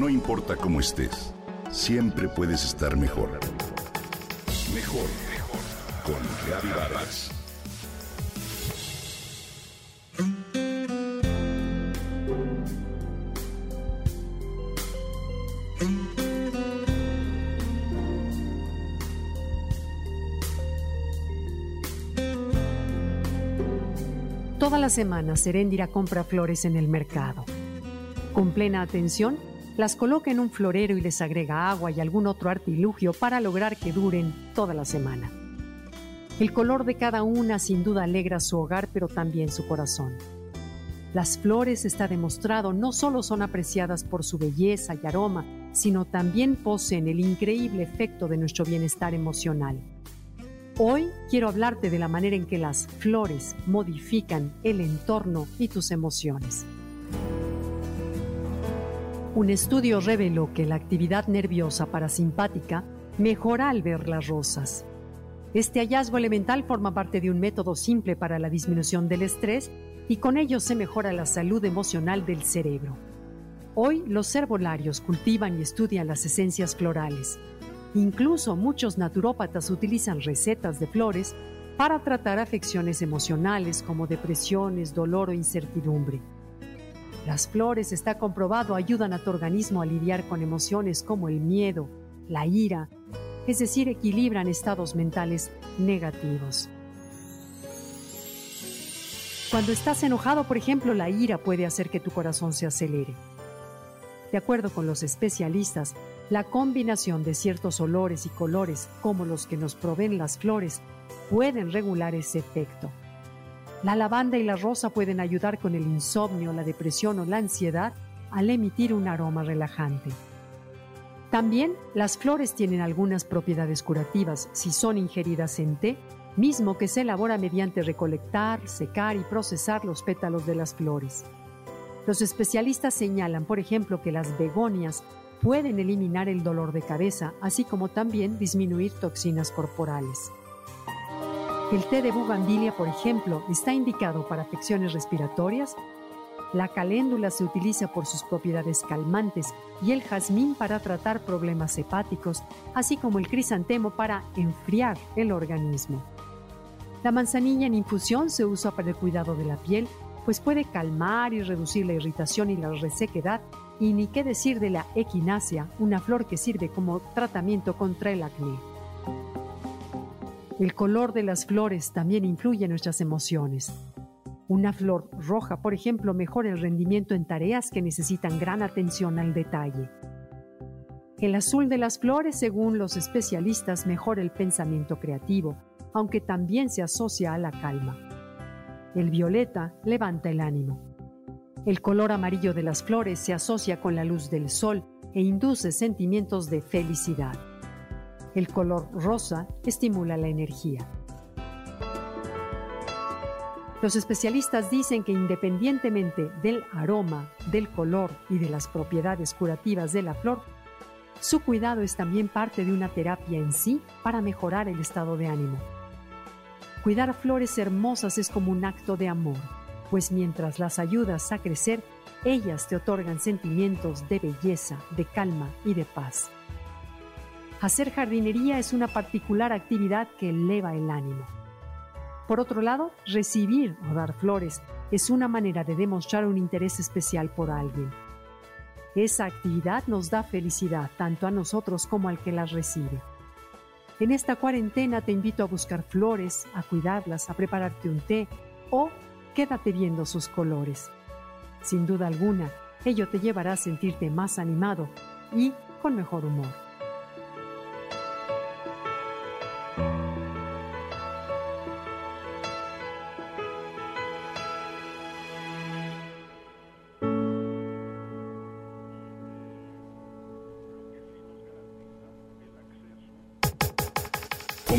No importa cómo estés, siempre puedes estar mejor. Mejor, mejor. Con Gaby Vargas. Toda la semana Seréndira compra flores en el mercado. Con plena atención, las coloca en un florero y les agrega agua y algún otro artilugio para lograr que duren toda la semana. El color de cada una sin duda alegra su hogar, pero también su corazón. Las flores, está demostrado, no solo son apreciadas por su belleza y aroma, sino también poseen el increíble efecto de nuestro bienestar emocional. Hoy quiero hablarte de la manera en que las flores modifican el entorno y tus emociones. Un estudio reveló que la actividad nerviosa parasimpática mejora al ver las rosas. Este hallazgo elemental forma parte de un método simple para la disminución del estrés y con ello se mejora la salud emocional del cerebro. Hoy los herbolarios cultivan y estudian las esencias florales Incluso muchos naturópatas utilizan recetas de flores para tratar afecciones emocionales como depresiones, dolor o incertidumbre. Las flores, está comprobado, ayudan a tu organismo a lidiar con emociones como el miedo, la ira, es decir, equilibran estados mentales negativos. Cuando estás enojado, por ejemplo, la ira puede hacer que tu corazón se acelere. De acuerdo con los especialistas, la combinación de ciertos olores y colores, como los que nos proveen las flores, pueden regular ese efecto. La lavanda y la rosa pueden ayudar con el insomnio, la depresión o la ansiedad al emitir un aroma relajante. También las flores tienen algunas propiedades curativas si son ingeridas en té, mismo que se elabora mediante recolectar, secar y procesar los pétalos de las flores. Los especialistas señalan, por ejemplo, que las begonias pueden eliminar el dolor de cabeza, así como también disminuir toxinas corporales. El té de bugambilia, por ejemplo, está indicado para afecciones respiratorias. La caléndula se utiliza por sus propiedades calmantes y el jazmín para tratar problemas hepáticos, así como el crisantemo para enfriar el organismo. La manzanilla en infusión se usa para el cuidado de la piel pues puede calmar y reducir la irritación y la resequedad, y ni qué decir de la equinacia, una flor que sirve como tratamiento contra el acné. El color de las flores también influye en nuestras emociones. Una flor roja, por ejemplo, mejora el rendimiento en tareas que necesitan gran atención al detalle. El azul de las flores, según los especialistas, mejora el pensamiento creativo, aunque también se asocia a la calma. El violeta levanta el ánimo. El color amarillo de las flores se asocia con la luz del sol e induce sentimientos de felicidad. El color rosa estimula la energía. Los especialistas dicen que independientemente del aroma, del color y de las propiedades curativas de la flor, su cuidado es también parte de una terapia en sí para mejorar el estado de ánimo. Cuidar flores hermosas es como un acto de amor, pues mientras las ayudas a crecer, ellas te otorgan sentimientos de belleza, de calma y de paz. Hacer jardinería es una particular actividad que eleva el ánimo. Por otro lado, recibir o dar flores es una manera de demostrar un interés especial por alguien. Esa actividad nos da felicidad tanto a nosotros como al que las recibe. En esta cuarentena te invito a buscar flores, a cuidarlas, a prepararte un té o quédate viendo sus colores. Sin duda alguna, ello te llevará a sentirte más animado y con mejor humor.